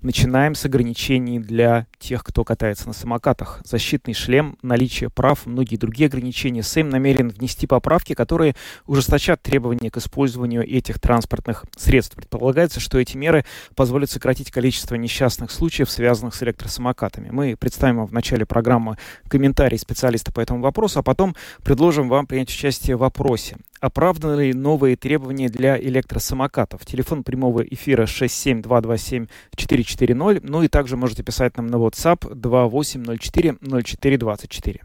Начинаем с ограничений для тех, кто катается на самокатах. Защитный шлем, наличие прав, многие другие ограничения. Сэм намерен внести поправки, которые ужесточат требования к использованию этих транспортных средств. Предполагается, что эти меры позволят сократить количество несчастных случаев, связанных с электросамокатами. Мы представим в начале программы комментарий специалиста по этому вопросу, а потом предложим вам принять участие в вопросе. Оправданы ли новые требования для электросамокатов? Телефон прямого эфира 67227-440. Ну и также можете писать нам на WhatsApp 2804-0424.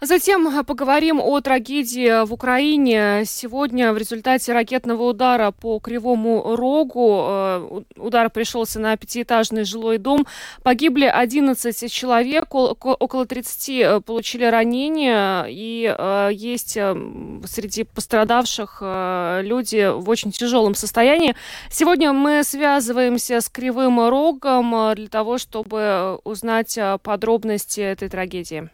Затем э, поговорим о трагедии в Украине. Сегодня в результате ракетного удара по Кривому Рогу, э, удар пришелся на пятиэтажный жилой дом, погибли 11 человек, около 30 э, получили ранения, и есть среди пострадавших люди в очень тяжелом состоянии. Сегодня мы связываемся с Кривым Рогом для того, чтобы узнать подробности этой трагедии.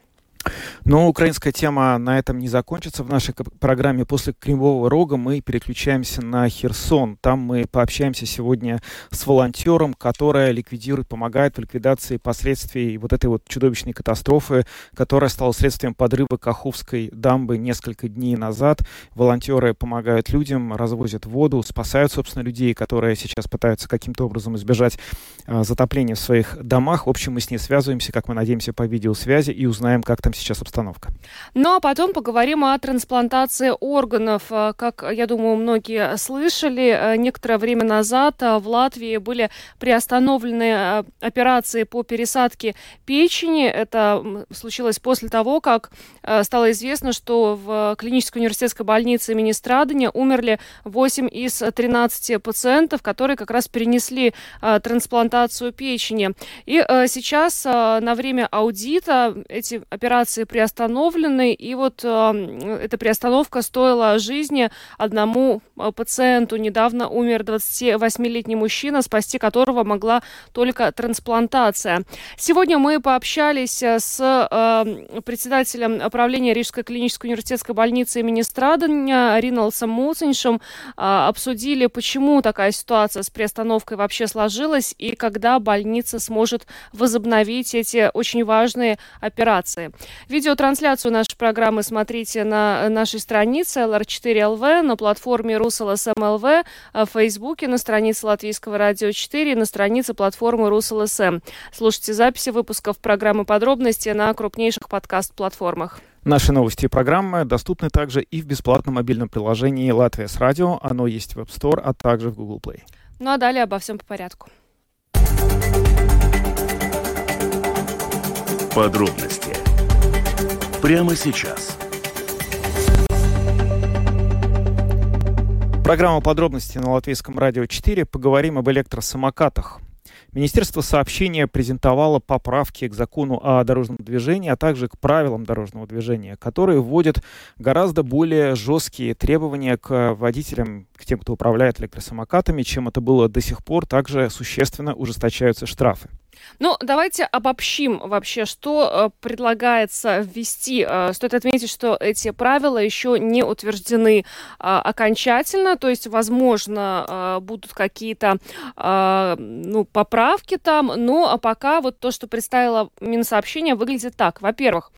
Но украинская тема на этом не закончится. В нашей программе после Кремового рога мы переключаемся на Херсон. Там мы пообщаемся сегодня с волонтером, которая ликвидирует, помогает в ликвидации последствий вот этой вот чудовищной катастрофы, которая стала следствием подрыва Каховской дамбы несколько дней назад. Волонтеры помогают людям, развозят воду, спасают, собственно, людей, которые сейчас пытаются каким-то образом избежать а, затопления в своих домах. В общем, мы с ней связываемся, как мы надеемся, по видеосвязи и узнаем, как там сейчас обстановка. Ну а потом поговорим о трансплантации органов. Э, как, я думаю, многие слышали, э, некоторое время назад э, в Латвии были приостановлены операции по пересадке печени. Это случилось после того, как стало известно, что в клинической университетской больнице имени Страдания умерли 8 из 13 пациентов, которые как раз перенесли трансплантацию печени. И сейчас на время аудита эти операции операции приостановлены, и вот э, эта приостановка стоила жизни одному э, пациенту. Недавно умер 28-летний мужчина, спасти которого могла только трансплантация. Сегодня мы пообщались э, с э, председателем правления Рижской клинической университетской больницы имени Страдания Риналсом Муциншем, э, обсудили, почему такая ситуация с приостановкой вообще сложилась и когда больница сможет возобновить эти очень важные операции. Видеотрансляцию нашей программы смотрите на нашей странице LR4LV, на платформе RusLSM.LV, э, в Фейсбуке, на странице Латвийского радио 4, на странице платформы RusLSM. Слушайте записи выпусков программы «Подробности» на крупнейших подкаст-платформах. Наши новости и программы доступны также и в бесплатном мобильном приложении «Латвия с радио». Оно есть в App Store, а также в Google Play. Ну а далее обо всем по порядку. Подробности прямо сейчас. Программа подробности на Латвийском радио 4. Поговорим об электросамокатах. Министерство сообщения презентовало поправки к закону о дорожном движении, а также к правилам дорожного движения, которые вводят гораздо более жесткие требования к водителям, к тем, кто управляет электросамокатами, чем это было до сих пор. Также существенно ужесточаются штрафы. Ну, давайте обобщим вообще, что э, предлагается ввести. Э, стоит отметить, что эти правила еще не утверждены э, окончательно, то есть, возможно, э, будут какие-то э, ну, поправки там, но а пока вот то, что представило Минсообщение, выглядит так. Во-первых,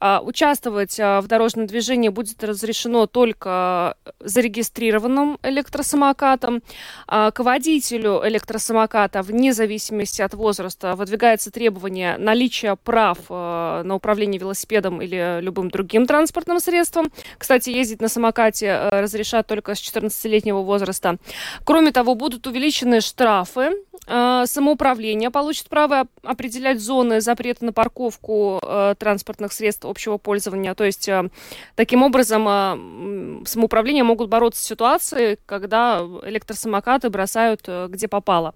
э, участвовать э, в дорожном движении будет разрешено только зарегистрированным электросамокатом. Э, к водителю электросамоката, вне зависимости от возраста, выдвигается требование наличия прав э, на управление велосипедом или любым другим транспортным средством. Кстати, ездить на самокате э, разрешат только с 14-летнего возраста. Кроме того, будут увеличены штрафы Э, самоуправление получит право определять зоны запрета на парковку транспортных средств общего пользования. То есть таким образом самоуправление могут бороться с ситуацией, когда электросамокаты бросают где попало.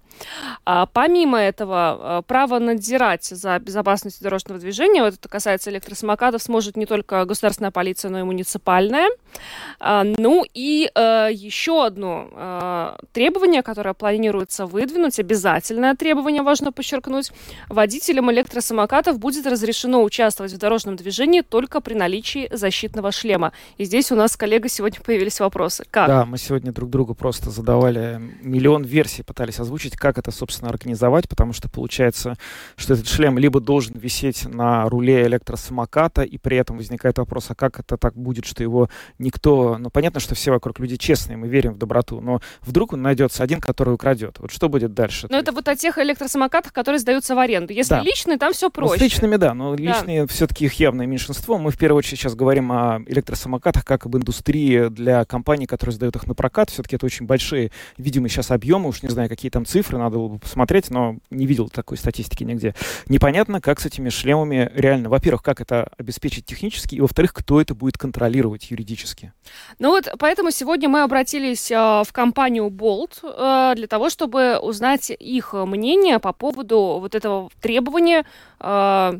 А помимо этого, право надзирать за безопасностью дорожного движения, вот это касается электросамокатов, сможет не только государственная полиция, но и муниципальная. А, ну и э, еще одно э, требование, которое планируется выдвинуть, обязательно обязательное требование, важно подчеркнуть. Водителям электросамокатов будет разрешено участвовать в дорожном движении только при наличии защитного шлема. И здесь у нас с сегодня появились вопросы. Как? Да, мы сегодня друг другу просто задавали миллион версий, пытались озвучить, как это, собственно, организовать, потому что получается, что этот шлем либо должен висеть на руле электросамоката, и при этом возникает вопрос, а как это так будет, что его никто... Ну, понятно, что все вокруг люди честные, мы верим в доброту, но вдруг он найдется один, который украдет. Вот что будет дальше? Но это вот о тех электросамокатах, которые сдаются в аренду. Если да. личные, там все проще. Ну, с личными, да, но личные да. все-таки их явное меньшинство. Мы в первую очередь сейчас говорим о электросамокатах как об индустрии для компаний, которые сдают их на прокат. Все-таки это очень большие, видимо, сейчас объемы. Уж не знаю, какие там цифры, надо было бы посмотреть, но не видел такой статистики нигде. Непонятно, как с этими шлемами реально, во-первых, как это обеспечить технически, и во-вторых, кто это будет контролировать юридически. Ну вот, поэтому сегодня мы обратились э, в компанию Bolt э, для того, чтобы узнать их мнение по поводу вот этого требования э,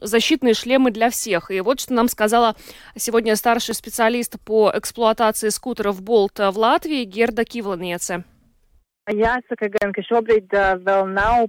защитные шлемы для всех. И вот что нам сказала сегодня старший специалист по эксплуатации скутеров Болт в Латвии Герда Кивланиece. Jāsaka gan, ka šobrīd vēl nav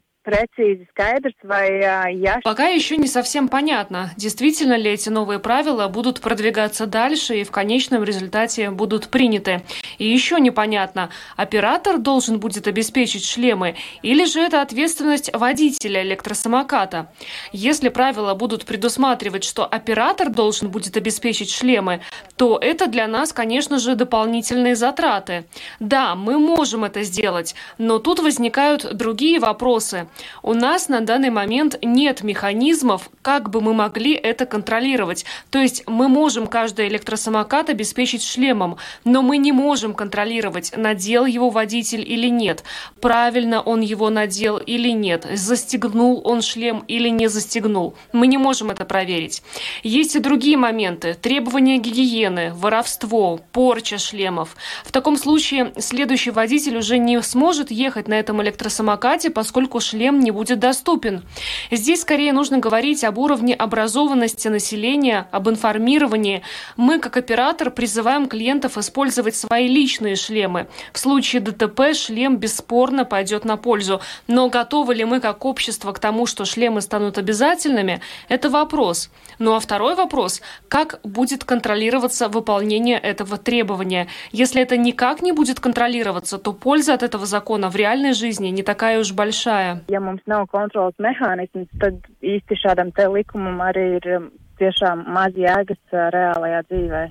Пока еще не совсем понятно, действительно ли эти новые правила будут продвигаться дальше и в конечном результате будут приняты. И еще непонятно, оператор должен будет обеспечить шлемы или же это ответственность водителя электросамоката. Если правила будут предусматривать, что оператор должен будет обеспечить шлемы, то это для нас, конечно же, дополнительные затраты. Да, мы можем это сделать, но тут возникают другие вопросы. У нас на данный момент нет механизмов, как бы мы могли это контролировать. То есть мы можем каждый электросамокат обеспечить шлемом, но мы не можем контролировать, надел его водитель или нет, правильно он его надел или нет, застегнул он шлем или не застегнул. Мы не можем это проверить. Есть и другие моменты. Требования гигиены, воровство, порча шлемов. В таком случае следующий водитель уже не сможет ехать на этом электросамокате, поскольку шлем шлем не будет доступен. Здесь скорее нужно говорить об уровне образованности населения, об информировании. Мы, как оператор, призываем клиентов использовать свои личные шлемы. В случае ДТП шлем бесспорно пойдет на пользу. Но готовы ли мы, как общество, к тому, что шлемы станут обязательными, это вопрос. Ну а второй вопрос, как будет контролироваться выполнение этого требования? Если это никак не будет контролироваться, то польза от этого закона в реальной жизни не такая уж большая ja mums nav kontrolas mehānisms, tad īsti šādam te likumam arī ir um, tiešām maz jēgas uh, reālajā dzīvē.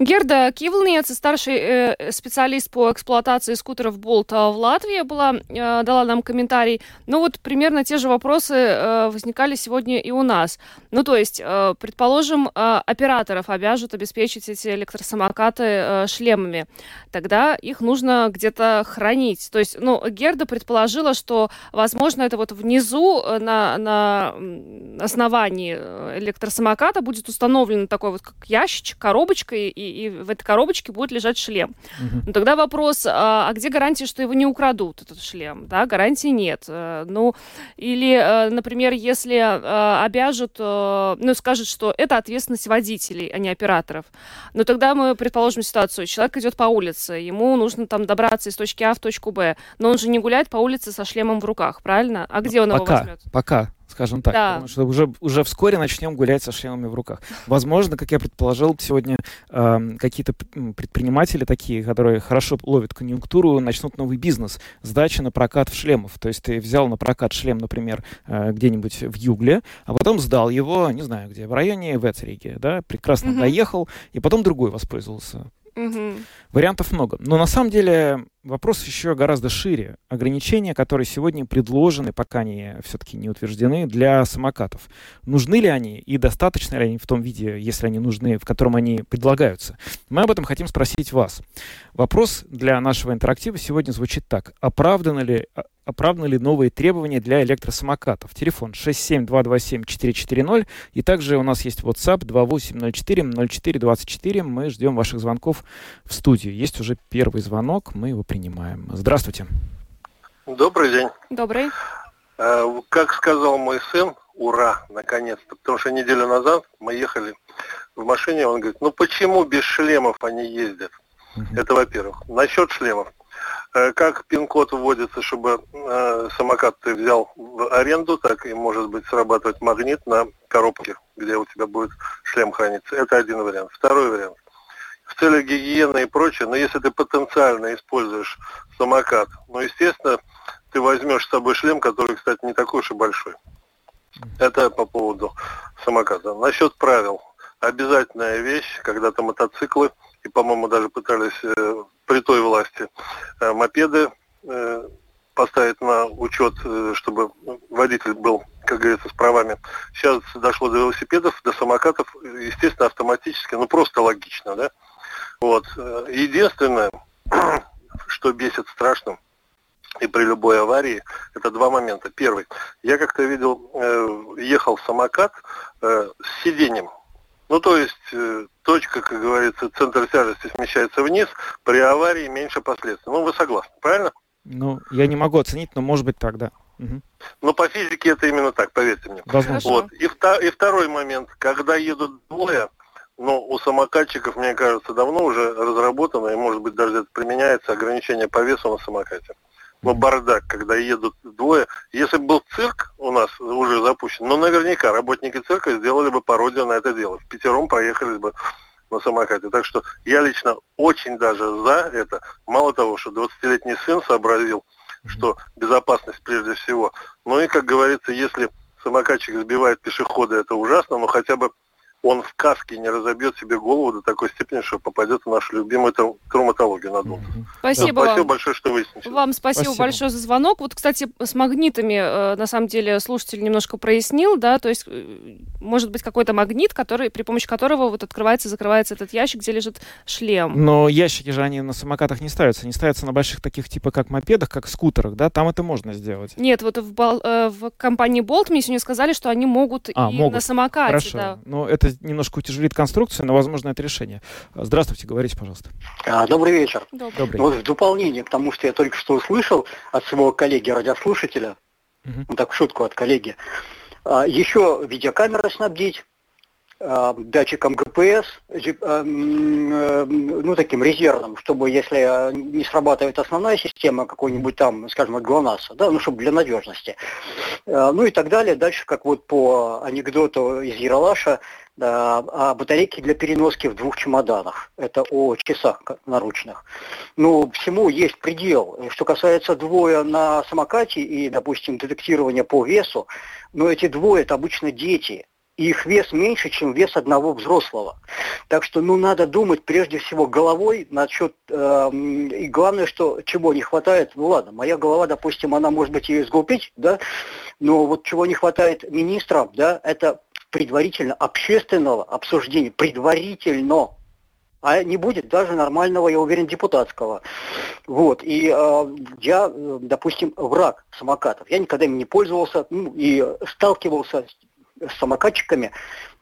Герда Кивлнец, старший э, специалист по эксплуатации скутеров Болт в Латвии, была, э, дала нам комментарий. Ну вот примерно те же вопросы э, возникали сегодня и у нас. Ну то есть, предположим, операторов обяжут обеспечить эти электросамокаты шлемами. Тогда их нужно где-то хранить. То есть, ну, Герда предположила, что, возможно, это вот внизу на, на основании электросамоката будет установлен такой вот как ящичек, коробочка, и и в этой коробочке будет лежать шлем. Угу. Ну, тогда вопрос, а, а где гарантия, что его не украдут, этот шлем? Да, гарантии нет. Э, ну, или, э, например, если э, обяжут, ну, скажут, что это ответственность водителей, а не операторов. Но тогда мы предположим ситуацию. Человек идет по улице, ему нужно там добраться из точки А в точку Б, но он же не гуляет по улице со шлемом в руках, правильно? А где он пока, его возьмет? Пока, скажем так. Да. Потому что уже, уже вскоре начнем гулять со шлемами в руках. Возможно, как я предположил, сегодня э, какие-то предприниматели такие, которые хорошо ловят конъюнктуру, начнут новый бизнес. Сдача на прокат в шлемов. То есть ты взял на прокат шлем, например, э, где-нибудь в Югле, а потом сдал его, не знаю где, в районе Вецериги, да, прекрасно угу. доехал, и потом другой воспользовался. Угу. Вариантов много. Но на самом деле вопрос еще гораздо шире. Ограничения, которые сегодня предложены, пока они все-таки не утверждены, для самокатов. Нужны ли они и достаточно ли они в том виде, если они нужны, в котором они предлагаются? Мы об этом хотим спросить вас. Вопрос для нашего интерактива сегодня звучит так. Оправданы ли, а, оправданы ли новые требования для электросамокатов? Телефон 67227-440. И также у нас есть WhatsApp 2804-0424. Мы ждем ваших звонков в студию. Есть уже первый звонок, мы его принимаем. Здравствуйте. Добрый день. Добрый. Э, Как сказал мой сын, ура, наконец-то. Потому что неделю назад мы ехали в машине, он говорит, ну почему без шлемов они ездят? Это во-первых. Насчет шлемов. Э, Как пин-код вводится, чтобы э, самокат ты взял в аренду, так и может быть срабатывать магнит на коробке, где у тебя будет шлем храниться. Это один вариант. Второй вариант. В целях гигиены и прочее, но если ты потенциально используешь самокат, ну, естественно, ты возьмешь с собой шлем, который, кстати, не такой уж и большой. Это по поводу самоката. Насчет правил. Обязательная вещь, когда-то мотоциклы, и, по-моему, даже пытались э, при той власти э, мопеды э, поставить на учет, э, чтобы водитель был, как говорится, с правами. Сейчас дошло до велосипедов, до самокатов, естественно, автоматически, ну просто логично, да? Вот. Единственное, что бесит страшно, и при любой аварии, это два момента. Первый. Я как-то видел, э, ехал самокат э, с сиденьем. Ну, то есть э, точка, как говорится, центр тяжести смещается вниз, при аварии меньше последствий. Ну, вы согласны, правильно? Ну, я не могу оценить, но может быть так, да. Мгм. Но по физике это именно так, поверьте мне. Возможно. Вот. И, вта- и второй момент, когда едут двое, ну, у самокатчиков, мне кажется, давно уже разработано, и, может быть, даже это применяется ограничение по весу на самокате. Но бардак, когда едут двое. Если бы был цирк у нас уже запущен, ну, наверняка работники цирка сделали бы пародию на это дело. В пятером проехались бы на самокате. Так что я лично очень даже за это. Мало того, что 20-летний сын сообразил, что безопасность прежде всего. Ну и, как говорится, если самокатчик сбивает пешехода, это ужасно, но хотя бы он в каске не разобьет себе голову до такой степени, что попадет в нашу любимую трау- травматологию надолго. Мгм. Спасибо Спасибо вам. большое, что выяснили. Вам спасибо, Спасибо. большое за звонок. Вот, кстати, с магнитами, э, на самом деле, слушатель немножко прояснил, да, то есть э, может быть какой-то магнит, который, при помощи которого вот открывается и закрывается этот ящик, где лежит шлем. Но ящики же они на самокатах не ставятся. Они ставятся на больших таких типа как мопедах, как скутерах, да? Там это можно сделать. Нет, вот в, э, в компании Bolt мне сегодня сказали, что они могут А, и могут. на самокате, Хорошо. да. Но это немножко утяжелит конструкцию, но возможно это решение. Здравствуйте, говорите, пожалуйста. А, Добрый вечер. Добрый. Вот в дополнение к тому, что я только что услышал от своего коллеги-радиослушателя, Мгм. ну так в шутку от коллеги, а, еще видеокамеры снабдить, а, датчиком м, э, ну таким резервным, чтобы если не срабатывает основная система какой-нибудь там, скажем, от ГЛОНАССа, да, ну чтобы для надежности. Ну и так далее. Дальше, как вот по анекдоту из Яралаша, да, о батарейке для переноски в двух чемоданах. Это о часах наручных. Ну, всему есть предел. Что касается двое на самокате и, допустим, детектирования по весу, ну, эти двое – это обычно дети. И их вес меньше, чем вес одного взрослого. Так что, ну, надо думать прежде всего головой насчет... эм, и главное, что чего не хватает, ну, ладно, моя голова, допустим, она может быть и сглупить, да, но вот чего не хватает министрам, да, это предварительно общественного обсуждения, предварительно, а не будет даже нормального, я уверен, депутатского. Вот, и э, я, э, допустим, враг самокатов. Я никогда ими не пользовался ну, и сталкивался с, самокатчиками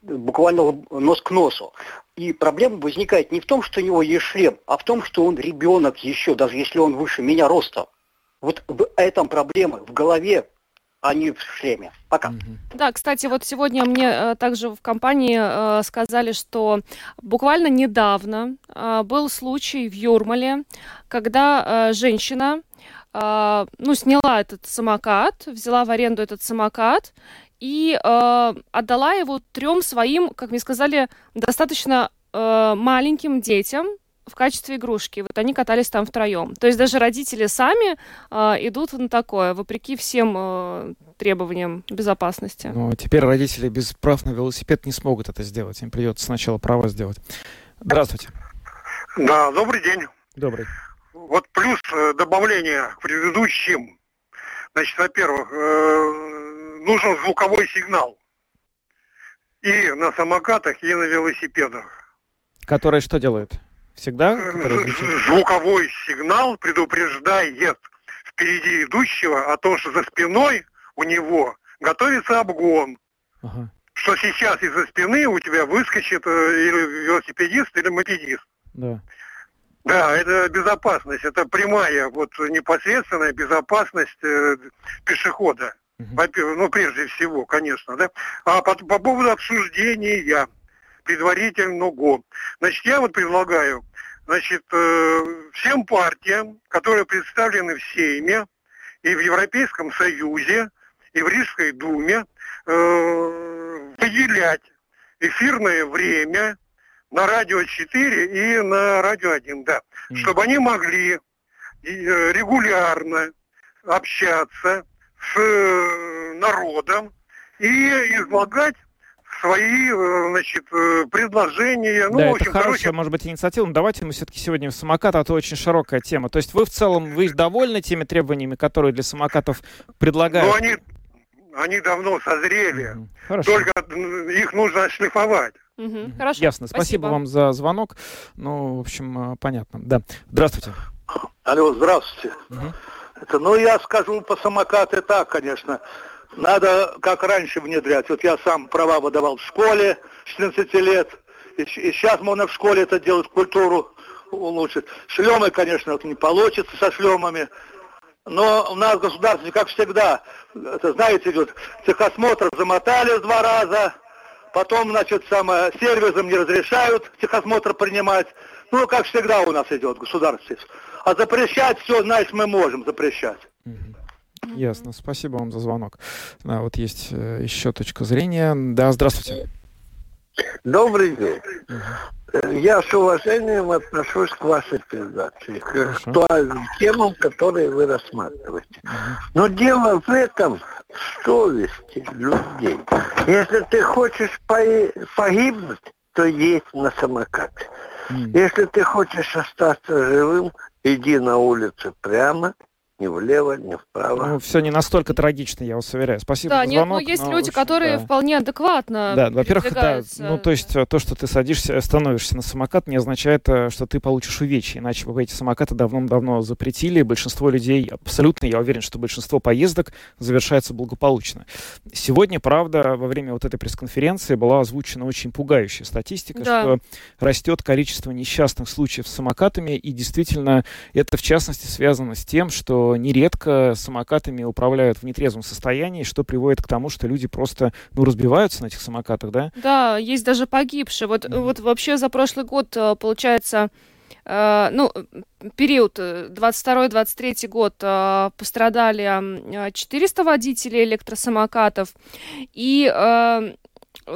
буквально нос к носу. И проблема возникает не в том, что у него есть шлем, а в том, что он ребенок еще, даже если он выше меня ростом. Вот в этом проблема, в голове, а не в шлеме. Пока. Да, кстати, вот сегодня мне э, также в компании э, сказали, что буквально недавно э, был случай в Юрмале, когда женщина ну, сняла этот самокат, взяла в аренду этот самокат и отдала его трем своим, как мне сказали, достаточно маленьким детям в качестве игрушки. Вот они катались там втроем. То есть даже родители сами э, идут на такое, вопреки всем э, требованиям безопасности. Но теперь родители без прав на велосипед не смогут это сделать. Им придется сначала право сделать. Здравствуйте. Да, добрый день. Добрый. вот плюс э, добавление к предыдущим. Значит, во-первых, э, нужен звуковой сигнал. И на самокатах, и на велосипедах. Который что делает? Всегда? Звуковой сигнал предупреждает впереди идущего о том, что за спиной у него готовится обгон. Ага, Что сейчас из-за спины у тебя выскочит э, или велосипедист, или мопедист. да. Да, это безопасность, это прямая, вот непосредственная безопасность э, пешехода. Во-первых, ну, прежде всего, конечно, да. А по, по поводу обсуждения предварительного, значит, я вот предлагаю, значит, э, всем партиям, которые представлены в Сейме и в Европейском Союзе, и в Рижской Думе, э, выделять эфирное время на радио 4 и на радио 1, да, Мгм. чтобы они могли э, регулярно общаться с народом и излагать свои, э, значит, э, предложения. Ну, да, в это общем, хорошая, короче, может быть, инициатива, но давайте мы все-таки сегодня в самокат, а то очень широкая тема. То есть вы в целом, вы довольны теми требованиями, которые для самокатов предлагают? ну, они, они давно созрели. Хорошо. Только их нужно шлифовать. Мгм, Хорошо. Ясно. Спасибо. вам за звонок. Ну, в общем, э, понятно. Да. Здравствуйте. Алло, здравствуйте. Мгм. Это, ну, я скажу по самокаты так, конечно. Надо, как раньше, внедрять. Вот я сам права выдавал в школе с 14 лет. И, сейчас можно в школе это делать, культуру улучшить. Шлемы, конечно, вот не получится со шлемами. Но у нас в государстве, как всегда, это, знаете, идет техосмотр замотали два раза, потом, значит, самое, сервисом не разрешают техосмотр принимать. Ну, как всегда у нас идет в государстве. А запрещать все, знаешь, мы можем запрещать. Ясно. Спасибо вам за звонок. Да, вот есть э, еще точка зрения. Да, здравствуйте. Добрый день. Я с уважением отношусь к вашей передаче, к актуальным темам, которые вы рассматриваете. Но дело в этом совести людей. Если ты хочешь погибнуть, то едь на самокате. Если ты хочешь остаться живым, иди на улицу прямо, ни влево, ни вправо. Ну, все не настолько трагично, я вас уверяю. Спасибо Да, за нет, звонок. но есть но, люди, общем, которые да. вполне адекватно Да, во-первых, да, ну то есть э, то, что ты садишься, становишься на самокат, не означает, э, что ты получишь увечья, иначе бы эти самокаты давным-давно запретили. Большинство людей, абсолютно, я уверен, что большинство поездок завершается благополучно. Сегодня, правда, во время вот этой пресс-конференции была озвучена очень пугающая статистика, Да. что растет количество несчастных случаев с самокатами, и действительно это в частности связано с тем, что нередко самокатами управляют в нетрезвом состоянии, что приводит к тому, что люди просто ну, разбиваются на этих самокатах, да? Да, есть даже погибшие. Вот, Мгм. вот вообще за прошлый год, э, получается, э, ну, период э, 22-23 год э, пострадали м, э, 400 водителей электросамокатов. И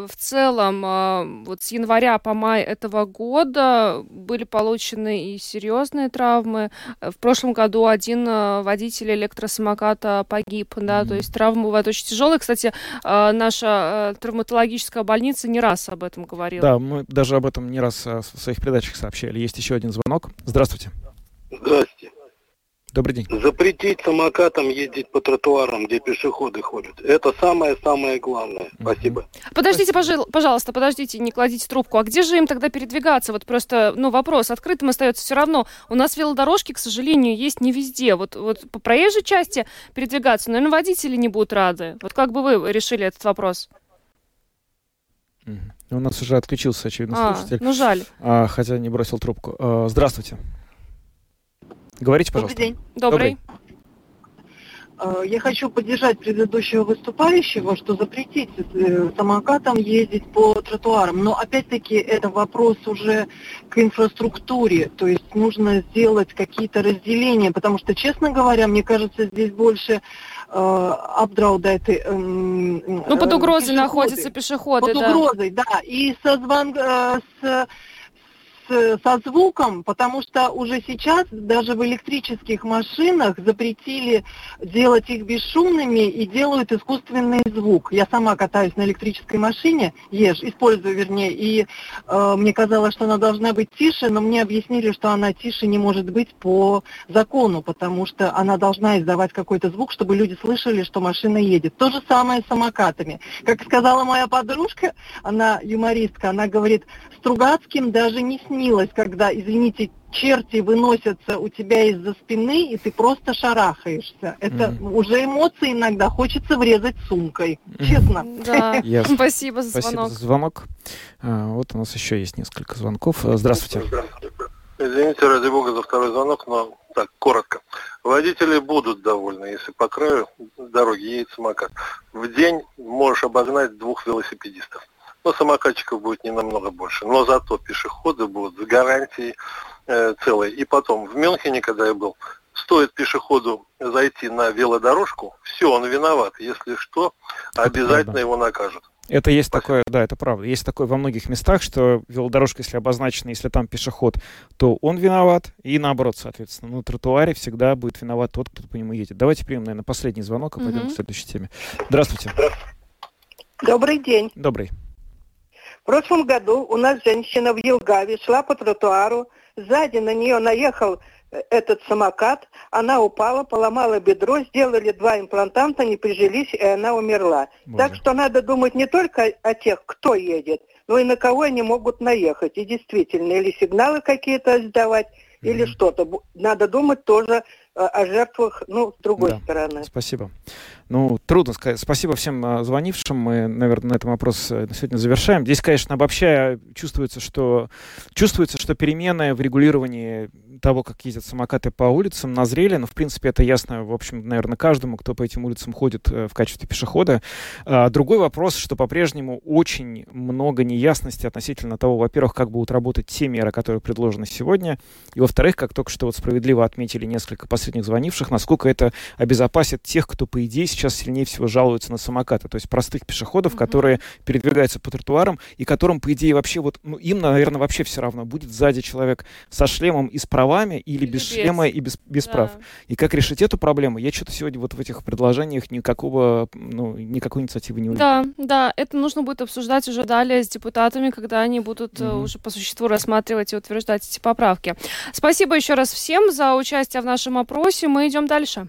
в целом э, вот с января по май этого года были получены и серьезные травмы. Э, В прошлом году один э, водитель электросамоката погиб, да, то Мгм. есть травмы бывают очень тяжелые. Кстати, э, наша травматологическая больница не раз об этом говорила. Да, мы даже об этом не раз в своих передачах сообщали. Есть еще один звонок. Здравствуйте. Здрасте. Добрый день. Запретить самокатам ездить по тротуарам, где пешеходы ходят. Это самое-самое главное. Спасибо. Подождите, пожал- пожалуйста, подождите, не кладите трубку. А где же им тогда передвигаться? Вот просто, ну, вопрос открытым остается все равно. У нас велодорожки, к сожалению, есть не везде. Вот, вот по проезжей части передвигаться, наверное, водители не будут рады. Вот как бы вы решили этот вопрос? У нас уже отключился, очевидно, А, слушатель, ну жаль. а, хотя не бросил трубку. А, Здравствуйте. Говорите, Добрый пожалуйста. день. Добрый. Э, Я хочу поддержать предыдущего выступающего, что запретить э, самокатам ездить по тротуарам. Но опять-таки это вопрос уже к инфраструктуре. То есть нужно сделать какие-то разделения, потому что, честно говоря, мне кажется, здесь больше э, обдраудаеты, эм, Ну, под э, угрозой пешеходы. находятся пешеходы, Под да. угрозой, да. И со звон... э, с с, со звуком, потому что уже сейчас даже в электрических машинах запретили делать их бесшумными и делают искусственный звук. Я сама катаюсь на электрической машине, ешь, использую, вернее, и э, мне казалось, что она должна быть тише, но мне объяснили, что она тише не может быть по закону, потому что она должна издавать какой-то звук, чтобы люди слышали, что машина едет. То же самое с самокатами. Как сказала моя подружка, она юмористка, она говорит, Стругацким даже не снилось, когда, извините, черти выносятся у тебя из-за спины, и ты просто шарахаешься. Это mm. уже эмоции иногда хочется врезать сумкой. Честно. Да. Yes. Спасибо за звонок. Спасибо за звонок. А, вот у нас еще есть несколько звонков. А, здравствуйте. Извините, ради бога, за второй звонок, но так, коротко. Водители будут довольны, если по краю дороги едет самокат. В день можешь обогнать двух велосипедистов. Но самокатчиков будет не намного больше. Но зато пешеходы будут с гарантией э, целой. И потом, в Мюнхене, когда я был, стоит пешеходу зайти на велодорожку, все, он виноват. Если что, обязательно его накажут. Это есть такое, да, это правда. Есть такое во многих местах, что велодорожка, если обозначена, если там пешеход, то он виноват, и наоборот, соответственно. На тротуаре всегда будет виноват тот, кто по нему едет. Давайте примем, наверное, последний звонок, а пойдем mm-hmm. к следующей теме. Здравствуйте. Добрый день. Добрый. В прошлом году у нас женщина в Елгаве шла по тротуару, сзади на нее наехал этот самокат, она упала, поломала бедро, сделали два имплантанта, не прижились, и она умерла. Боже. Так что надо думать не только о тех, кто едет, но и на кого они могут наехать. И действительно, или сигналы какие-то сдавать, mm-hmm. или что-то. Надо думать тоже о жертвах, ну, с другой да. стороны. Спасибо. Ну, трудно сказать. Спасибо всем а, звонившим. Мы, наверное, на этом вопрос э, сегодня завершаем. Здесь, конечно, обобщая, чувствуется, что чувствуется, что перемены в регулировании того, как ездят самокаты по улицам, назрели. Но, в принципе, это ясно, в общем, наверное, каждому, кто по этим улицам ходит э, в качестве пешехода. А, другой вопрос, что по-прежнему очень много неясности относительно того, во-первых, как будут работать те меры, которые предложены сегодня, и, во-вторых, как только что вот справедливо отметили несколько последних звонивших, насколько это обезопасит тех, кто, по идее, сейчас сильнее всего жалуются на самокаты, то есть простых пешеходов, mm-hmm. которые передвигаются по тротуарам и которым, по идее, вообще вот, ну, им, наверное, вообще все равно, будет сзади человек со шлемом и с правами или, или без, без шлема и без, без да. прав. И как решить эту проблему, я что-то сегодня вот в этих предложениях никакого, ну, никакой инициативы не увидел. Да, да, это нужно будет обсуждать уже далее с депутатами, когда они будут mm-hmm. уже по существу рассматривать и утверждать эти поправки. Спасибо еще раз всем за участие в нашем опросе. Мы идем дальше.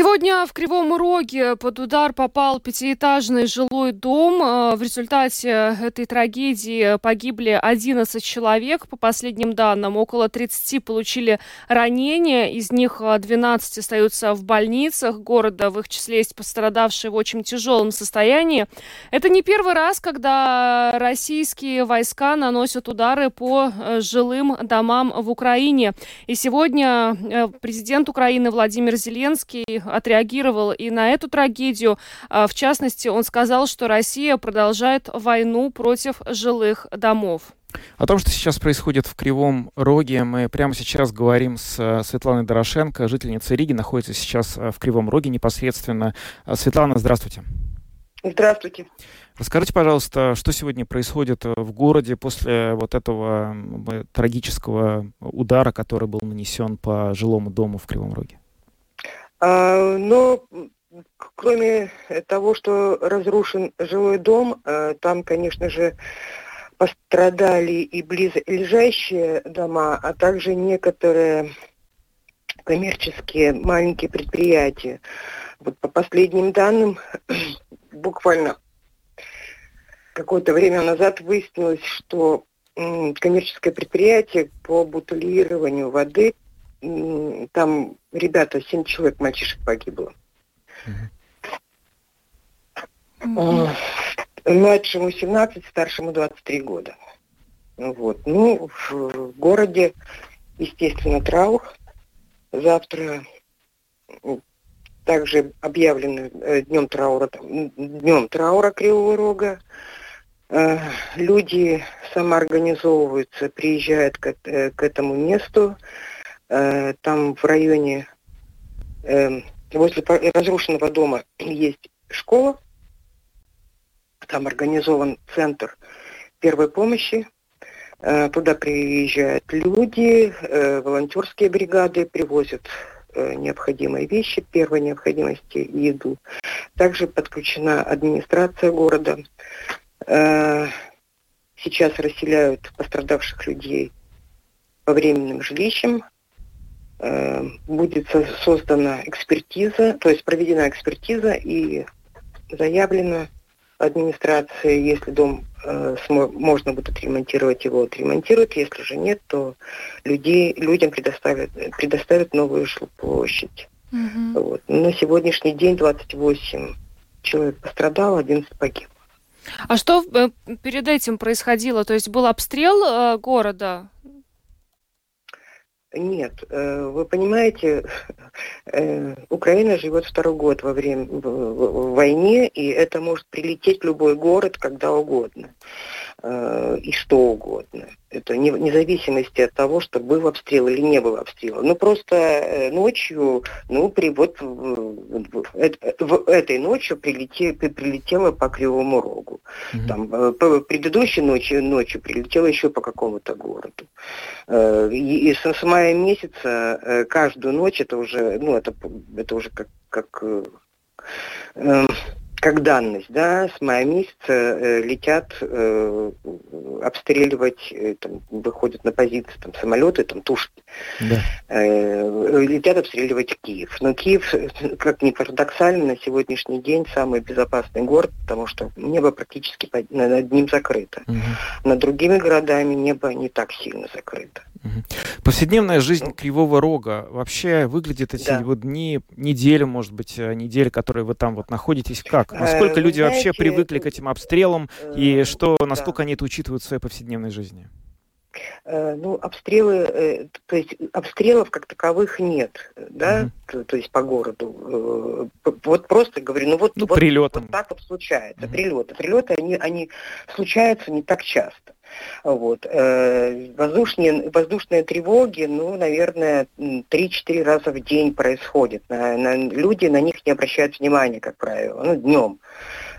Сегодня в Кривом Роге под удар попал пятиэтажный жилой дом. Э, в результате этой трагедии погибли 11 человек. По последним данным, около 30 получили ранения. Из них 12 остаются в больницах города. В их числе есть пострадавшие в очень тяжелом состоянии. Это не первый раз, когда российские войска наносят удары по э, жилым домам в Украине. И сегодня э, президент Украины Владимир Зеленский отреагировал и на эту трагедию. А, в частности, он сказал, что Россия продолжает войну против жилых домов. О том, что сейчас происходит в Кривом Роге, мы прямо сейчас говорим с э, Светланой Дорошенко, жительницей Риги, находится сейчас э, в Кривом Роге непосредственно. Э, Светлана, здравствуйте. Здравствуйте. Расскажите, пожалуйста, что сегодня происходит в городе после вот этого трагического удара, который был нанесен по жилому дому в Кривом Роге? А, но кроме того, что разрушен жилой дом, а, там, конечно же, пострадали и близлежащие дома, а также некоторые коммерческие маленькие предприятия. Вот по последним данным, буквально какое-то время назад выяснилось, что коммерческое предприятие по бутылированию воды там ребята, семь человек, мальчишек погибло. Mm-hmm. Младшему 17, старшему 23 года. Вот. Ну, в городе, естественно, траур. Завтра также объявлено э, днем траура, днем траура Кривого Рога. Э, люди самоорганизовываются, приезжают к, э, к этому месту. Э, там в районе э, возле разрушенного дома есть школа, там организован центр первой помощи. Э, туда приезжают люди, э, волонтерские бригады привозят необходимые вещи первой необходимости еду. Также подключена администрация города. Сейчас расселяют пострадавших людей по временным жилищам. Будет создана экспертиза, то есть проведена экспертиза и заявлено администрации, если дом э, можно будет отремонтировать, его отремонтируют, если же нет, то людей, людям предоставят, предоставят новую жилплощадь. Угу. Вот. На сегодняшний день 28 человек пострадало, 11 погиб. А что э, перед этим происходило? То есть был обстрел э, города? Нет, э, вы понимаете, э, Украина живет второй год во время в войне, и это может прилететь любой город когда угодно. Э, и что угодно. Это не, вне зависимости от того, что был обстрел или не был обстрел. Ну просто э, ночью, ну при вот в, в этой ночью прилете, прилетело по Кривому Рогу. Mm-hmm. Там э, предыдущей ночью, ночью прилетело еще по какому-то городу. И, и с, с мая месяца каждую ночь это уже, ну это это уже как как э, как данность, да, с мая месяца э, летят э, обстреливать, э, там, выходят на позиции там, самолеты, там, тушки, да. э, летят обстреливать Киев. Но Киев, как ни парадоксально, на сегодняшний день самый безопасный город, потому что небо практически под, над ним закрыто. Угу. Над другими городами небо не так сильно закрыто. Повседневная жизнь Кривого Рога вообще выглядит эти да. вот дни, неделю, может быть, э, недели, которые вы там вот находитесь, как? Насколько э, люди знаете, вообще привыкли к этим обстрелам и что, насколько они это учитывают в своей повседневной жизни? Э, ну, обстрелы, э, то есть обстрелов как таковых нет, да, угу. то, то есть по городу. Э, вот просто говорю, ну вот, ну, вот, прилетом. вот так вот случается. Угу. Прилеты. Прилеты, они, они случаются не так часто. Вот. Воздушные, воздушные тревоги, ну, наверное, 3-4 раза в день происходят. Люди на них не обращают внимания, как правило, ну, днем.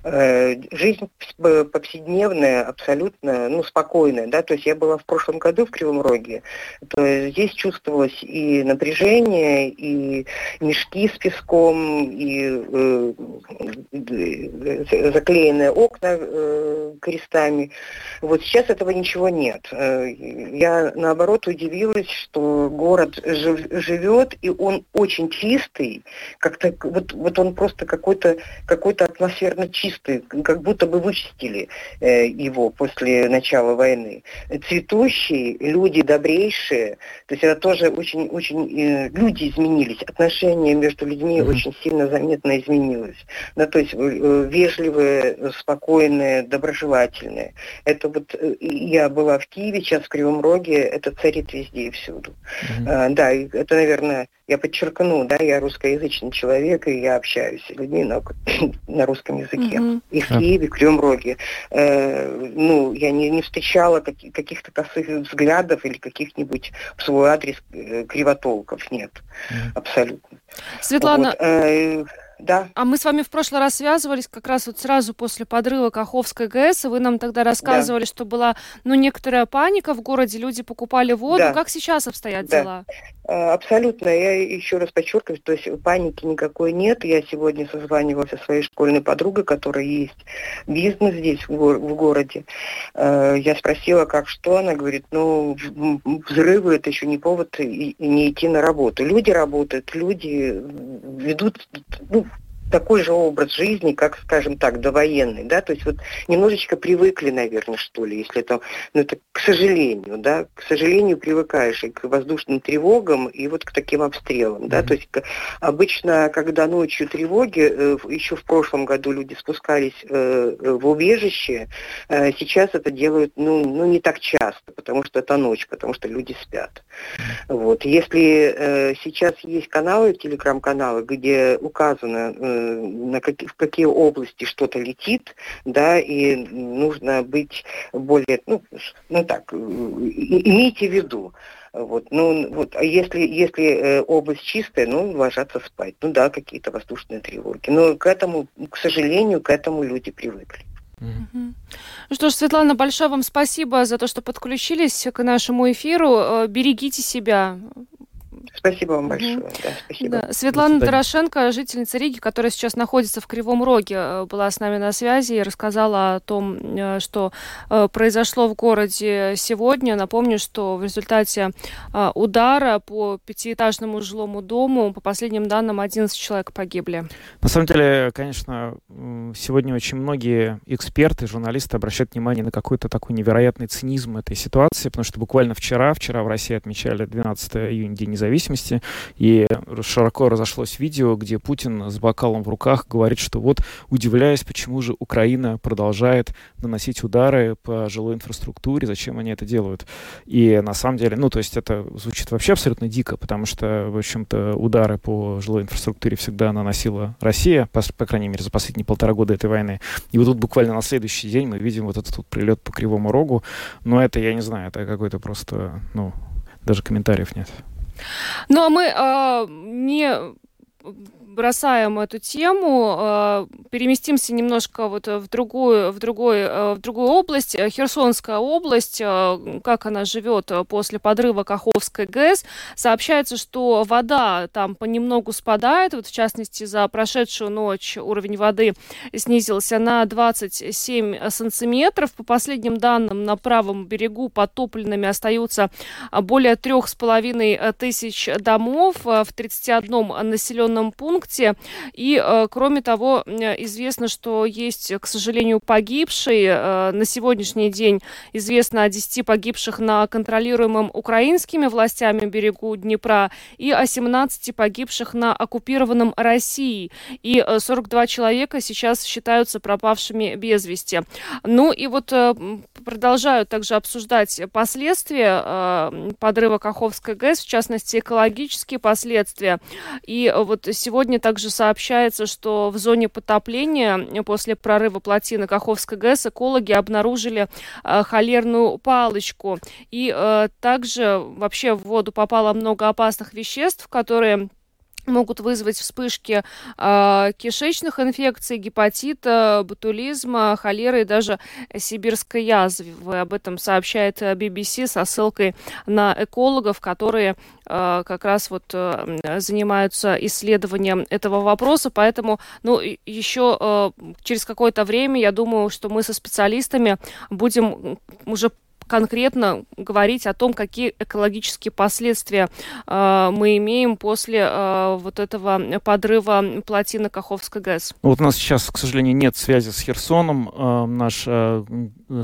Э, жизнь повседневная, абсолютно, ну, спокойная, да, то есть я была в прошлом году в Кривом Роге, то есть здесь чувствовалось и напряжение, и мешки с песком, и э, заклеенные окна э, крестами. Вот сейчас этого ничего нет. Э, я, наоборот, удивилась, что город жив, живет, и он очень чистый, как-то, вот, вот он просто какой-то какой атмосферно чистый, чистый, как будто бы вычистили э, его после начала войны. Цветущий, люди добрейшие, то есть это тоже очень, очень, э, люди изменились, отношения между людьми mm-hmm. очень сильно заметно изменилось. Да, то есть э, вежливые, спокойные, доброжелательные. Это вот э, я была в Киеве, сейчас в Кривом Роге, это царит везде и всюду. Mm-hmm. А, да, это, наверное, я подчеркну, да, я русскоязычный человек, и я общаюсь с людьми на, на русском языке. Mm-hmm. И в Киеве, в Кривом Роге. Э, ну, я не, не встречала каких- каких-то косых взглядов или каких-нибудь в свой адрес э, кривотолков. Нет, mm-hmm. абсолютно. Светлана, вот, э, да. А мы с вами в прошлый раз связывались как раз вот сразу после подрыва Каховской ГЭС, и вы нам тогда рассказывали, да. что была, ну, некоторая паника в городе, люди покупали воду. Да. Как сейчас обстоят да. дела? А, абсолютно. Я еще раз подчеркиваю, то есть паники никакой нет. Я сегодня созванивалась со своей школьной подругой, которая есть бизнес здесь, в, в городе. А, я спросила, как что. Она говорит, ну, взрывы это еще не повод и не идти на работу. Люди работают, люди ведут, ну, такой же образ жизни, как, скажем так, довоенный, да, то есть вот немножечко привыкли, наверное, что ли, если это, ну, это к сожалению, да, к сожалению привыкаешь и к воздушным тревогам, и вот к таким обстрелам, да, mm-hmm. то есть обычно, когда ночью тревоги, э, еще в прошлом году люди спускались э, в убежище, э, сейчас это делают, ну, ну, не так часто, потому что это ночь, потому что люди спят. Mm-hmm. Вот, если сейчас есть каналы, телеграм-каналы, где указано на как, в какие области что-то летит, да, и нужно быть более, ну, ну так, имейте в виду, Вот, ну, вот, а если, если э, область чистая, ну, ложатся спать. Ну да, какие-то воздушные тревоги. Но к этому, к сожалению, к этому люди привыкли. Ну что ж, Светлана, большое вам спасибо за то, что подключились к нашему эфиру. Э, берегите себя. Спасибо вам большое. Угу. Да, спасибо. Да. Светлана Дорошенко, жительница Риги, которая сейчас находится в Кривом Роге, э, была с нами на связи и рассказала о том, э, что э, произошло в городе сегодня. Напомню, что в результате удара по пятиэтажному жилому дому, по последним данным, 11 человек погибли. На самом деле, конечно, сегодня очень многие эксперты, журналисты обращают внимание на какой-то такой невероятный цинизм этой ситуации, потому что буквально вчера, вчера в России отмечали 12 июня, День независимости, независимости, и широко разошлось видео, где Путин с бокалом в руках говорит, что вот удивляясь, почему же Украина продолжает наносить удары по жилой инфраструктуре, зачем они это делают. И на самом деле, ну, то есть это звучит вообще абсолютно дико, потому что, в общем-то, удары по жилой инфраструктуре всегда наносила Россия, по, по крайней мере, за последние полтора года этой войны. И вот тут буквально на следующий день мы видим вот этот вот прилет по Кривому Рогу. Но это, я не знаю, это какой-то просто, ну, даже комментариев нет. Ну а мы э, не бросаем эту тему, э, переместимся немножко вот в другую, в другую, э, в другую область. Херсонская область, э, как она живет после подрыва Каховской ГЭС. Сообщается, что вода там понемногу спадает. Вот в частности, за прошедшую ночь уровень воды снизился на 27 сантиметров. По последним данным, на правом берегу подтопленными остаются более трех с половиной тысяч домов в 31 населенном пункте пункте. И, э, кроме того, известно, что есть, к сожалению, погибшие. Э, на сегодняшний день известно о 10 погибших на контролируемом украинскими властями берегу Днепра и о 17 погибших на оккупированном России. И 42 э, человека сейчас считаются пропавшими без вести. Ну и вот продолжают также обсуждать последствия подрыва Каховской ГЭС, в частности, экологические последствия. И вот сегодня Сегодня также сообщается, что в зоне потопления после прорыва плотины Каховской ГЭС экологи обнаружили э, холерную палочку. И э, также вообще в воду попало много опасных веществ, которые могут вызвать вспышки э, кишечных инфекций, гепатита, ботулизма, холеры и даже сибирской язвы. Об этом сообщает BBC со ссылкой на экологов, которые э, как раз вот э, занимаются исследованием этого вопроса. Поэтому, ну, еще э, через какое-то время, я думаю, что мы со специалистами будем уже конкретно говорить о том, какие экологические последствия э, мы имеем после э, вот этого подрыва плотины Каховской ГЭС. Вот у нас сейчас, к сожалению, нет связи с Херсоном. Э, наш э,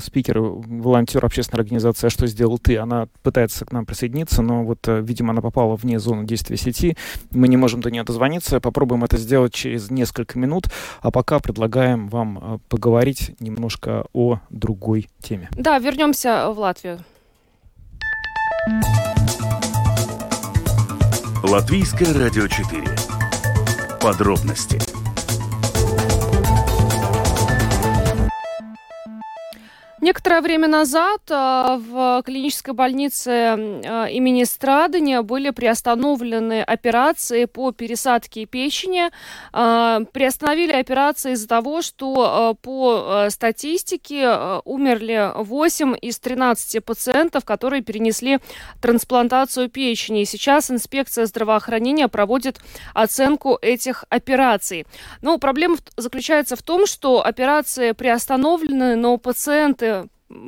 спикер, волонтер общественной организации «А что сделал ты?», она пытается к нам присоединиться, но вот, э, видимо, она попала вне зоны действия сети. Мы не можем до нее дозвониться. Попробуем это сделать через несколько минут. А пока предлагаем вам э, поговорить немножко о другой теме. Да, вернемся в Латвию. Латвийское радио 4. Подробности Некоторое время назад а, в клинической больнице а, имени Страдания были приостановлены операции по пересадке печени. А, приостановили операции из-за того, что по статистике умерли 8 из 13 пациентов, которые перенесли трансплантацию печени. Сейчас инспекция здравоохранения проводит оценку этих операций. Но проблема заключается в том, что операции приостановлены, но пациенты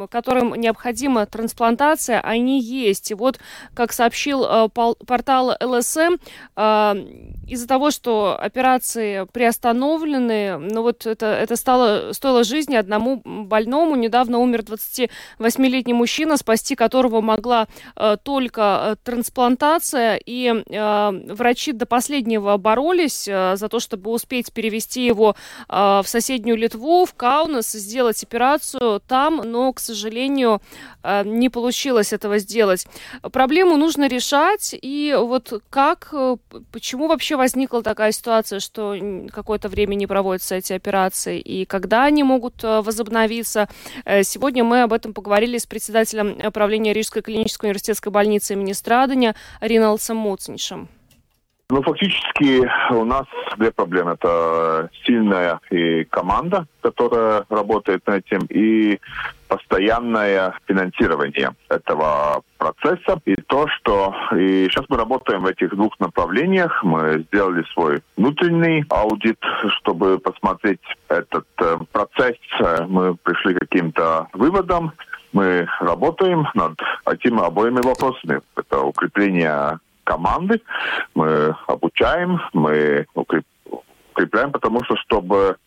которым необходима трансплантация, они есть. И вот, как сообщил э, портал ЛСМ, э, из-за того, что операции приостановлены, ну вот это, это стало, стоило жизни одному больному. Недавно умер 28-летний мужчина, спасти которого могла э, только трансплантация. И врачи до последнего боролись за то, чтобы успеть перевести его в соседнюю Литву, в Каунас, сделать операцию там, но к сожалению, э, не получилось этого сделать. Проблему нужно решать, и вот как, э, почему вообще возникла такая ситуация, что какое-то время не проводятся эти операции, и когда они могут возобновиться? Сегодня мы об этом поговорили с председателем правления Рижской клинической университетской больницы имени Страдания Риналсом Муцнишем. Ну, фактически у нас две проблемы. Это сильная и команда, которая работает над этим, и постоянное финансирование этого процесса. И то, что и сейчас мы работаем в этих двух направлениях. Мы сделали свой внутренний аудит, чтобы посмотреть этот э, процесс. Мы пришли к каким-то выводам. Мы работаем над этими обоими вопросами. Это укрепление команды, мы обучаем, мы укрепляем, потому что, чтобы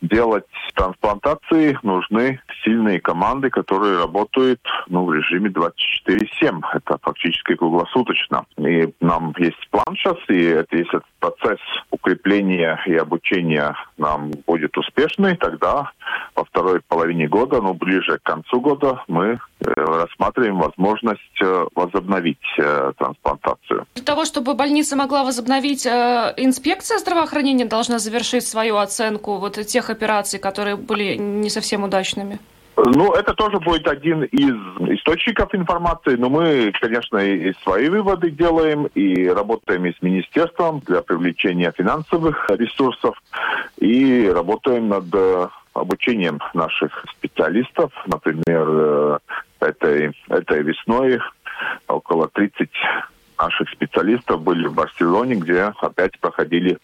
делать трансплантации, нужны сильные команды, которые работают ну, в режиме 24-7. Это фактически круглосуточно. И нам есть план сейчас, и это, если процесс укрепления и обучения нам будет успешный, тогда во второй половине года, ну, ближе к концу года, мы э, рассматриваем возможность э, возобновить э, трансплантацию. Для того, чтобы больница могла возобновить, инспекция здравоохранения должна завершить свою оценку вот тех операций, которые были не совсем удачными? Ну, это тоже будет один из источников информации, но мы, конечно, и свои выводы делаем, и работаем и с министерством для привлечения финансовых ресурсов, и работаем над э, обучением наших специалистов. Например, э, этой, этой весной около 30 наших специалистов были в Барселоне, где опять проходили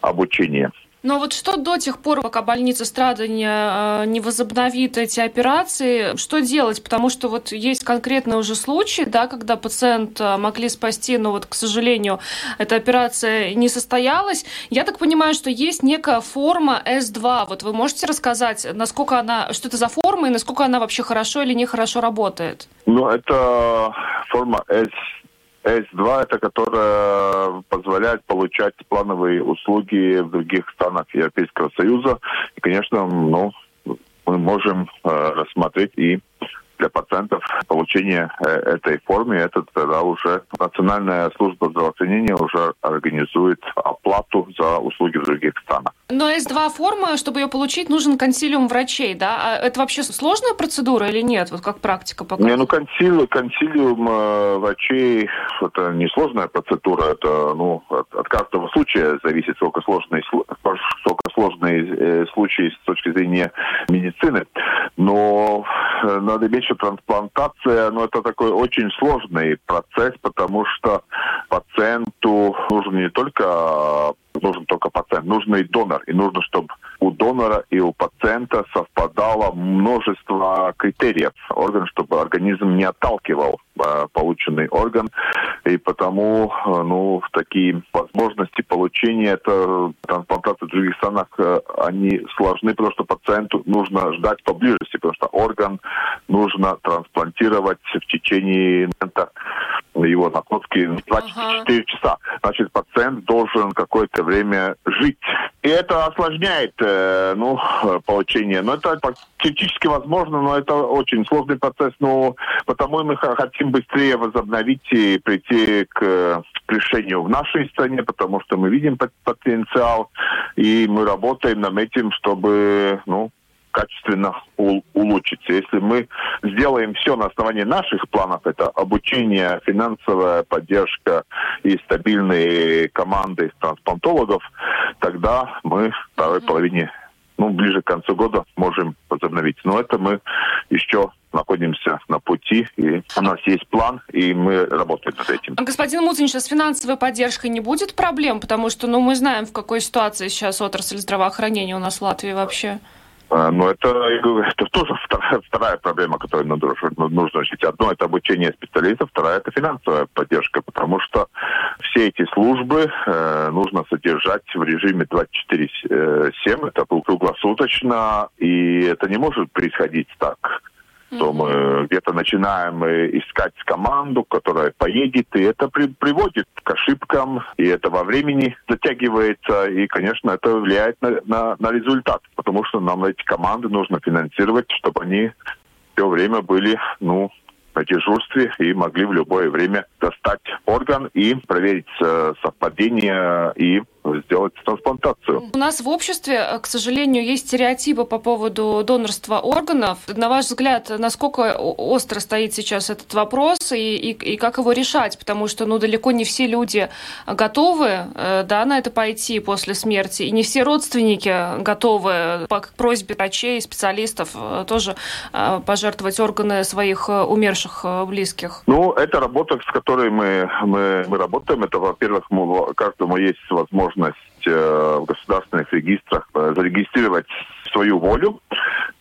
обучения. Но вот что до тех пор, пока больница страдания э, не возобновит эти операции, что делать? Потому что вот есть конкретные уже случаи, да, когда пациент э, могли спасти, но вот, к сожалению, эта операция не состоялась. Я так понимаю, что есть некая форма С2. Вот вы можете рассказать, насколько она, что это за форма и насколько она вообще хорошо или нехорошо работает? Ну, это форма С2. S2 это которая позволяет получать плановые услуги в других странах Европейского Союза. И, конечно, ну, мы можем э, рассмотреть и для пациентов получение э, этой формы, это тогда э, уже Национальная служба здравоохранения уже организует оплату за услуги в других странах. Но С2 форма, чтобы ее получить, нужен консилиум врачей, да? А это вообще сложная процедура или нет? Вот как практика показывает? Не, ну консилиум, консилиум э, врачей это не сложная процедура, это ну от, от каждого случая зависит, сколько сложный, сколько сложный э, случай с точки зрения медицины. Но э, надо иметь, что трансплантация, ну это такой очень сложный процесс, потому что пациенту нужен не только нужен только пациент, нужен и донор. И нужно, чтобы у донора и у пациента совпадало множество критериев. Орган, чтобы организм не отталкивал э, полученный орган. И потому э, ну, такие возможности получения это трансплантации в других странах, э, они сложны, потому что пациенту нужно ждать поблизости, потому что орган нужно трансплантировать в течение его находки 24 ага. часа. Значит, пациент должен какое-то время жить. И это осложняет э, ну, получение. Но это теоретически возможно, но это очень сложный процесс. Но потому мы хотим быстрее возобновить и прийти к решению в нашей стране, потому что мы видим потенциал, и мы работаем над этим, чтобы ну, качественно улучшится. Если мы сделаем все на основании наших планов, это обучение, финансовая поддержка и стабильные команды трансплантологов, тогда мы в второй половине ну, ближе к концу года можем возобновить. Но это мы еще находимся на пути, и у нас есть план, и мы работаем над этим. Господин Муцинич, с финансовой поддержкой не будет проблем? Потому что, ну, мы знаем, в какой ситуации сейчас отрасль здравоохранения у нас в Латвии вообще. А, но это, это тоже вторая, вторая проблема, которую нужно решить. Одно – это обучение специалистов, вторая – это финансовая поддержка, потому что все эти службы э, нужно содержать в режиме 24-7, это круглосуточно, и это не может происходить так то мы где-то начинаем искать команду, которая поедет, и это при, приводит к ошибкам, и это во времени затягивается, и, конечно, это влияет на, на, на результат, потому что нам эти команды нужно финансировать, чтобы они все время были, ну, на дежурстве и могли в любое время достать орган и проверить э, совпадение и сделать трансплантацию. У нас в обществе, к сожалению, есть стереотипы по поводу донорства органов. На ваш взгляд, насколько остро стоит сейчас этот вопрос и, и, и как его решать? Потому что ну, далеко не все люди готовы э, да, на это пойти после смерти, и не все родственники готовы по просьбе врачей, специалистов э, тоже э, пожертвовать органы своих умерших близких. Ну, это работа, с которой мы, мы, мы работаем. Это, во-первых, каждому есть возможность возможность э, в государственных регистрах э, зарегистрировать свою волю,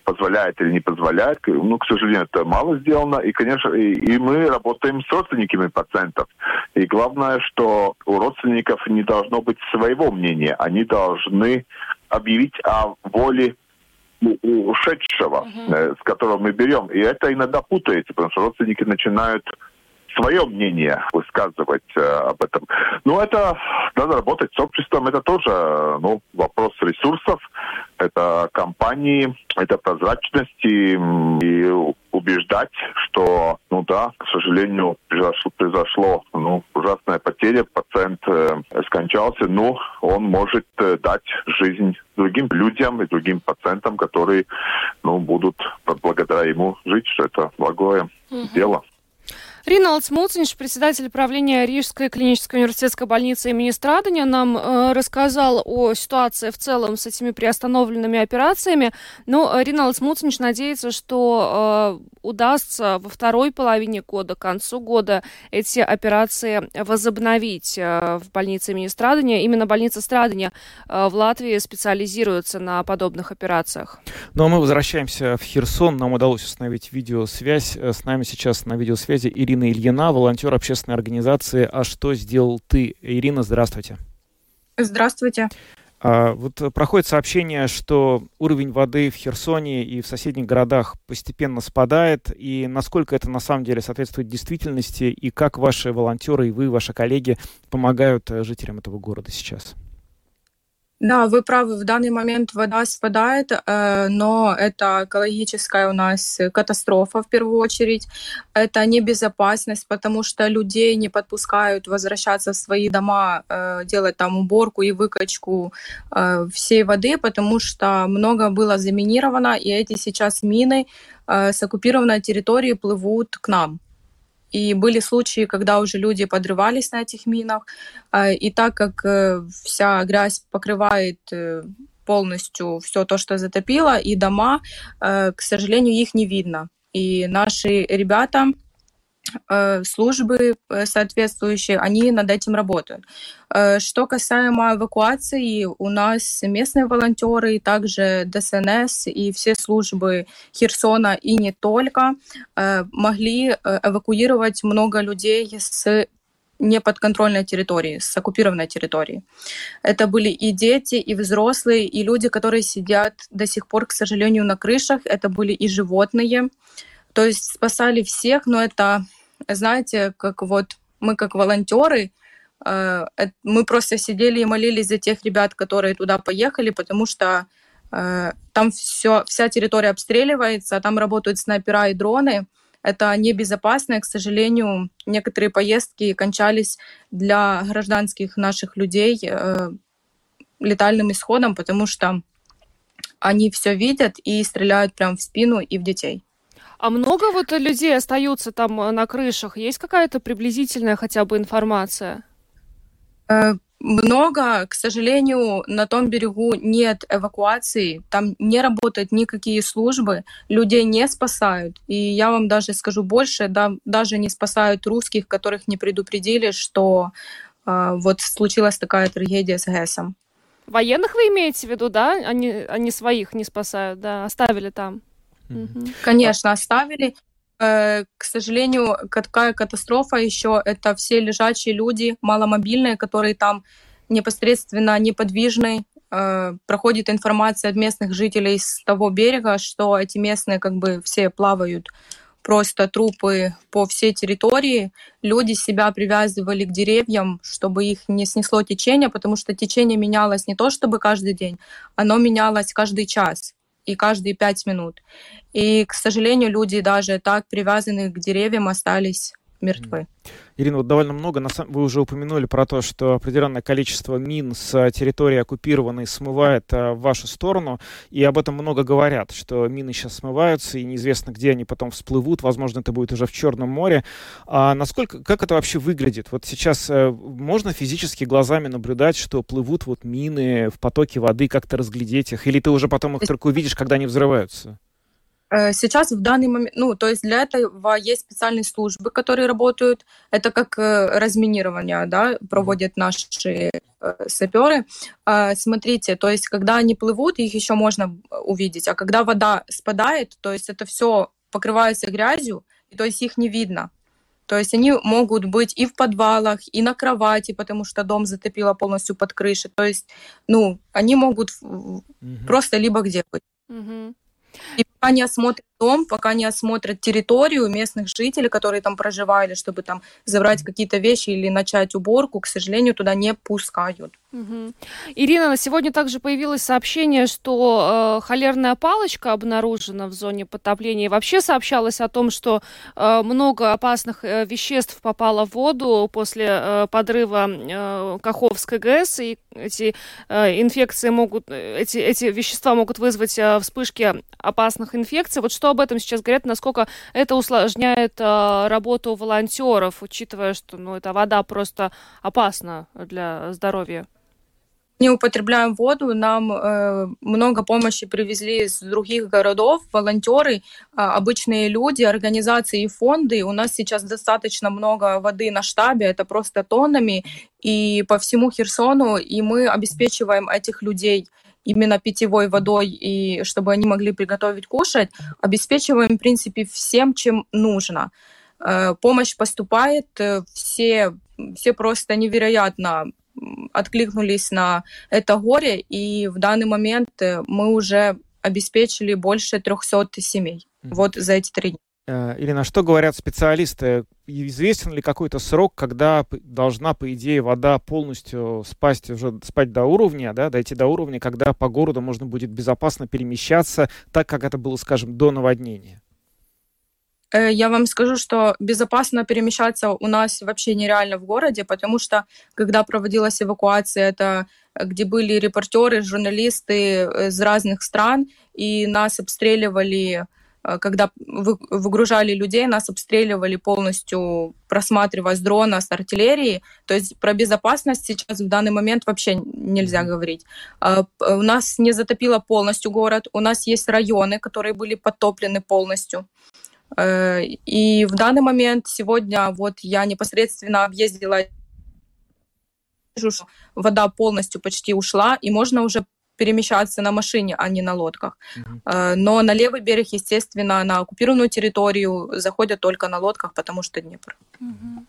позволяет или не позволяет. Ну, к сожалению, это мало сделано. И, конечно, и, и мы работаем с родственниками пациентов. И главное, что у родственников не должно быть своего мнения. Они должны объявить о воле ушедшего, uh-huh. с которого мы берем. И это иногда путается, потому что родственники начинают свое мнение высказывать э, об этом. Но это надо работать с обществом, это тоже ну, вопрос ресурсов, это компании, это прозрачности и убеждать, что, ну да, к сожалению, произошло, произошло ну, ужасная потеря, пациент э, скончался, но он может э, дать жизнь другим людям и другим пациентам, которые ну, будут благодаря ему жить, что это благое угу. дело. Риналд Смуцинш, председатель правления Рижской клинической университетской больницы имени Страдания, нам э, рассказал о ситуации в целом с этими приостановленными операциями. Но э, Риналд Смуцинш надеется, что э, удастся во второй половине года, к концу года, эти операции возобновить э, в больнице имени Страдания. Именно больница Страдания э, в Латвии специализируется на подобных операциях. Ну а мы возвращаемся в Херсон. Нам удалось установить видеосвязь. Э, с нами сейчас на видеосвязи Ирина Ирина Ильина, волонтер общественной организации «А что сделал ты?». Ирина, здравствуйте. Здравствуйте. А, вот проходит сообщение, что уровень воды в Херсоне и в соседних городах постепенно спадает, и насколько это на самом деле соответствует действительности, и как ваши волонтеры и вы, ваши коллеги помогают э, жителям этого города сейчас? Да, вы правы, в данный момент вода спадает, э, но это экологическая у нас катастрофа в первую очередь. Это небезопасность, потому что людей не подпускают возвращаться в свои дома, э, делать там уборку и выкачку э, всей воды, потому что много было заминировано, и эти сейчас мины с оккупированной территории плывут к нам. И были случаи, когда уже люди подрывались на этих минах. А, и так как э, вся грязь покрывает э, полностью все то, что затопило, и дома, э, к сожалению, их не видно. И наши ребята Э, службы э, соответствующие, они над этим работают. Э, что касаемо эвакуации, у нас местные волонтеры, также ДСНС и все службы Херсона и не только могли эвакуировать много людей с неподконтрольной территории, с оккупированной территории. Это были и дети, и взрослые, и люди, которые сидят до сих пор, к сожалению, на крышах. Это были и животные. То есть спасали всех, но это знаете, как вот мы как волонтеры, э, мы просто сидели и молились за тех ребят, которые туда поехали, потому что э, там все, вся территория обстреливается, там работают снайпера и дроны. Это небезопасно, к сожалению, некоторые поездки кончались для гражданских наших людей э, летальным исходом, потому что они все видят и стреляют прямо в спину и в детей. А много вот людей остаются там э, на крышах? Есть какая-то приблизительная хотя бы информация? Э, много, к сожалению, на том берегу нет эвакуации, там не работают никакие службы, людей не спасают. И я вам даже скажу больше, да, даже не спасают русских, которых не предупредили, что э, вот случилась такая трагедия с ГЭСом. Военных вы имеете в виду, да? Они, они своих не спасают, да, оставили там. Конечно, оставили. Э, к сожалению, какая катастрофа еще, это все лежачие люди, маломобильные, которые там непосредственно неподвижны. Э, проходит информация от местных жителей с того берега, что эти местные как бы все плавают просто трупы по всей территории. Люди себя привязывали к деревьям, чтобы их не снесло течение, потому что течение менялось не то чтобы каждый день, оно менялось каждый час. И каждые пять минут. И, к сожалению, люди даже так привязаны к деревьям остались мертвы. Ирина, вот довольно много, вы уже упомянули про то, что определенное количество мин с территории оккупированной смывает а, в вашу сторону, и об этом много говорят, что мины сейчас смываются, и неизвестно, где они потом всплывут, возможно, это будет уже в Черном море. А насколько, как это вообще выглядит? Вот сейчас а, можно физически глазами наблюдать, что плывут вот мины в потоке воды, как-то разглядеть их, или ты уже потом их только увидишь, когда они взрываются? Э, сейчас в данный момент, ну, то есть для этого есть специальные службы, которые работают. Это как э, разминирование, да, проводят наши э, саперы. А, смотрите, то есть когда они плывут, их еще можно увидеть, а когда вода спадает, то есть это все покрывается грязью, и то есть их не видно. То есть они могут быть и в подвалах, и на кровати, потому что дом затопило полностью под крышей. То есть, ну, они могут угу. просто либо где быть. Угу. И пока не осмотрят дом, пока не осмотрят территорию местных жителей, которые там проживали, чтобы там забрать какие-то вещи или начать уборку, к сожалению, туда не пускают. Угу. Ирина, сегодня также появилось сообщение, что э, холерная палочка обнаружена в зоне потопления. И вообще сообщалось о том, что э, много опасных э, веществ попало в воду после э, подрыва э, Каховской ГЭС, и эти э, инфекции могут, эти, эти вещества могут вызвать э, вспышки опасных инфекций. Вот что об этом сейчас говорят, насколько это усложняет э, работу волонтеров, учитывая, что ну, эта вода просто опасна для здоровья? не употребляем воду, нам э, много помощи привезли из других городов, волонтеры, э, обычные люди, организации и фонды. У нас сейчас достаточно много воды на штабе, это просто тоннами, и по всему Херсону, и мы обеспечиваем этих людей именно питьевой водой, и чтобы они могли приготовить кушать, обеспечиваем, в принципе, всем, чем нужно. Э, помощь поступает, э, все, все просто невероятно откликнулись на это горе, и в данный момент э, мы уже обеспечили больше 300 семей mm-hmm. вот за эти три дня. Э, Ирина, что говорят специалисты? Известен ли какой-то срок, когда должна, по идее, вода полностью спасть, уже спать до уровня, да, дойти до уровня, когда по городу можно будет безопасно перемещаться, так как это было, скажем, до наводнения? Э, я вам скажу, что безопасно перемещаться у нас вообще нереально в городе, потому что когда проводилась эвакуация, это э, где были репортеры, журналисты из разных стран, и нас обстреливали, когда выгружали людей, нас обстреливали полностью, просматривая с дрона, с артиллерии. То есть про безопасность сейчас в данный момент вообще нельзя говорить. У нас не затопило полностью город, у нас есть районы, которые были подтоплены полностью. Э, и в данный момент сегодня вот я непосредственно объездила, вода полностью почти ушла, и можно уже перемещаться на машине, а не на лодках. Mm-hmm. Но на левый берег, естественно, на оккупированную территорию заходят только на лодках, потому что Днепр. Mm-hmm.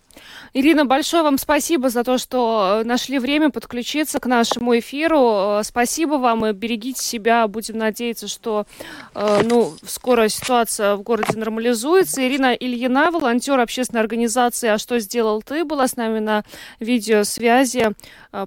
Ирина, большое вам спасибо за то, что э, нашли время подключиться к нашему эфиру. Э, спасибо вам и берегите себя. Будем надеяться, что э, ну, скоро ситуация в городе нормализуется. Ирина Ильина, волонтер общественной организации «А что сделал ты?» была с нами на видеосвязи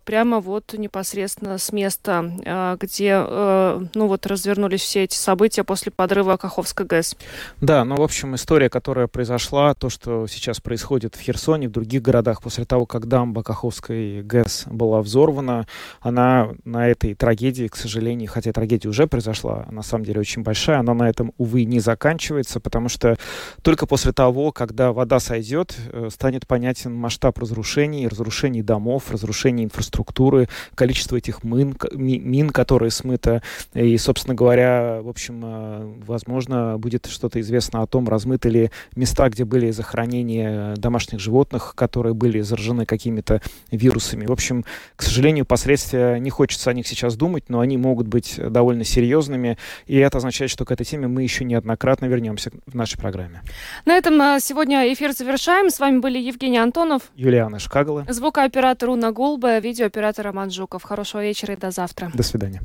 прямо вот непосредственно с места, где ну вот развернулись все эти события после подрыва Каховской ГЭС. Да, ну в общем история, которая произошла, то, что сейчас происходит в Херсоне, в других городах после того, как дамба Каховской ГЭС была взорвана. Она на этой трагедии, к сожалению, хотя трагедия уже произошла, на самом деле очень большая, она на этом, увы, не заканчивается, потому что только после того, когда вода сойдет, э, станет понятен масштаб разрушений, разрушений домов, разрушений инфраструктуры, количество этих мин, мин которые смыто. И, собственно говоря, в общем, э, возможно, будет что-то известно о том, размыты ли места, где были захоронения домашних животных, которые были заражены какими-то вирусами. В общем, к сожалению, последствия, не хочется о них сейчас думать, но они могут быть довольно серьезными, и это означает, что к этой теме мы еще неоднократно вернемся в нашей программе. На этом а, сегодня эфир завершаем. С вами были Евгений Антонов, Юлиана Шкагала, звукооператор Уна Гулба, видеооператор Роман Жуков. Хорошего вечера и до завтра. До свидания.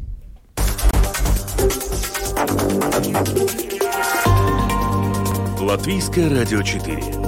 Латвийское радио 4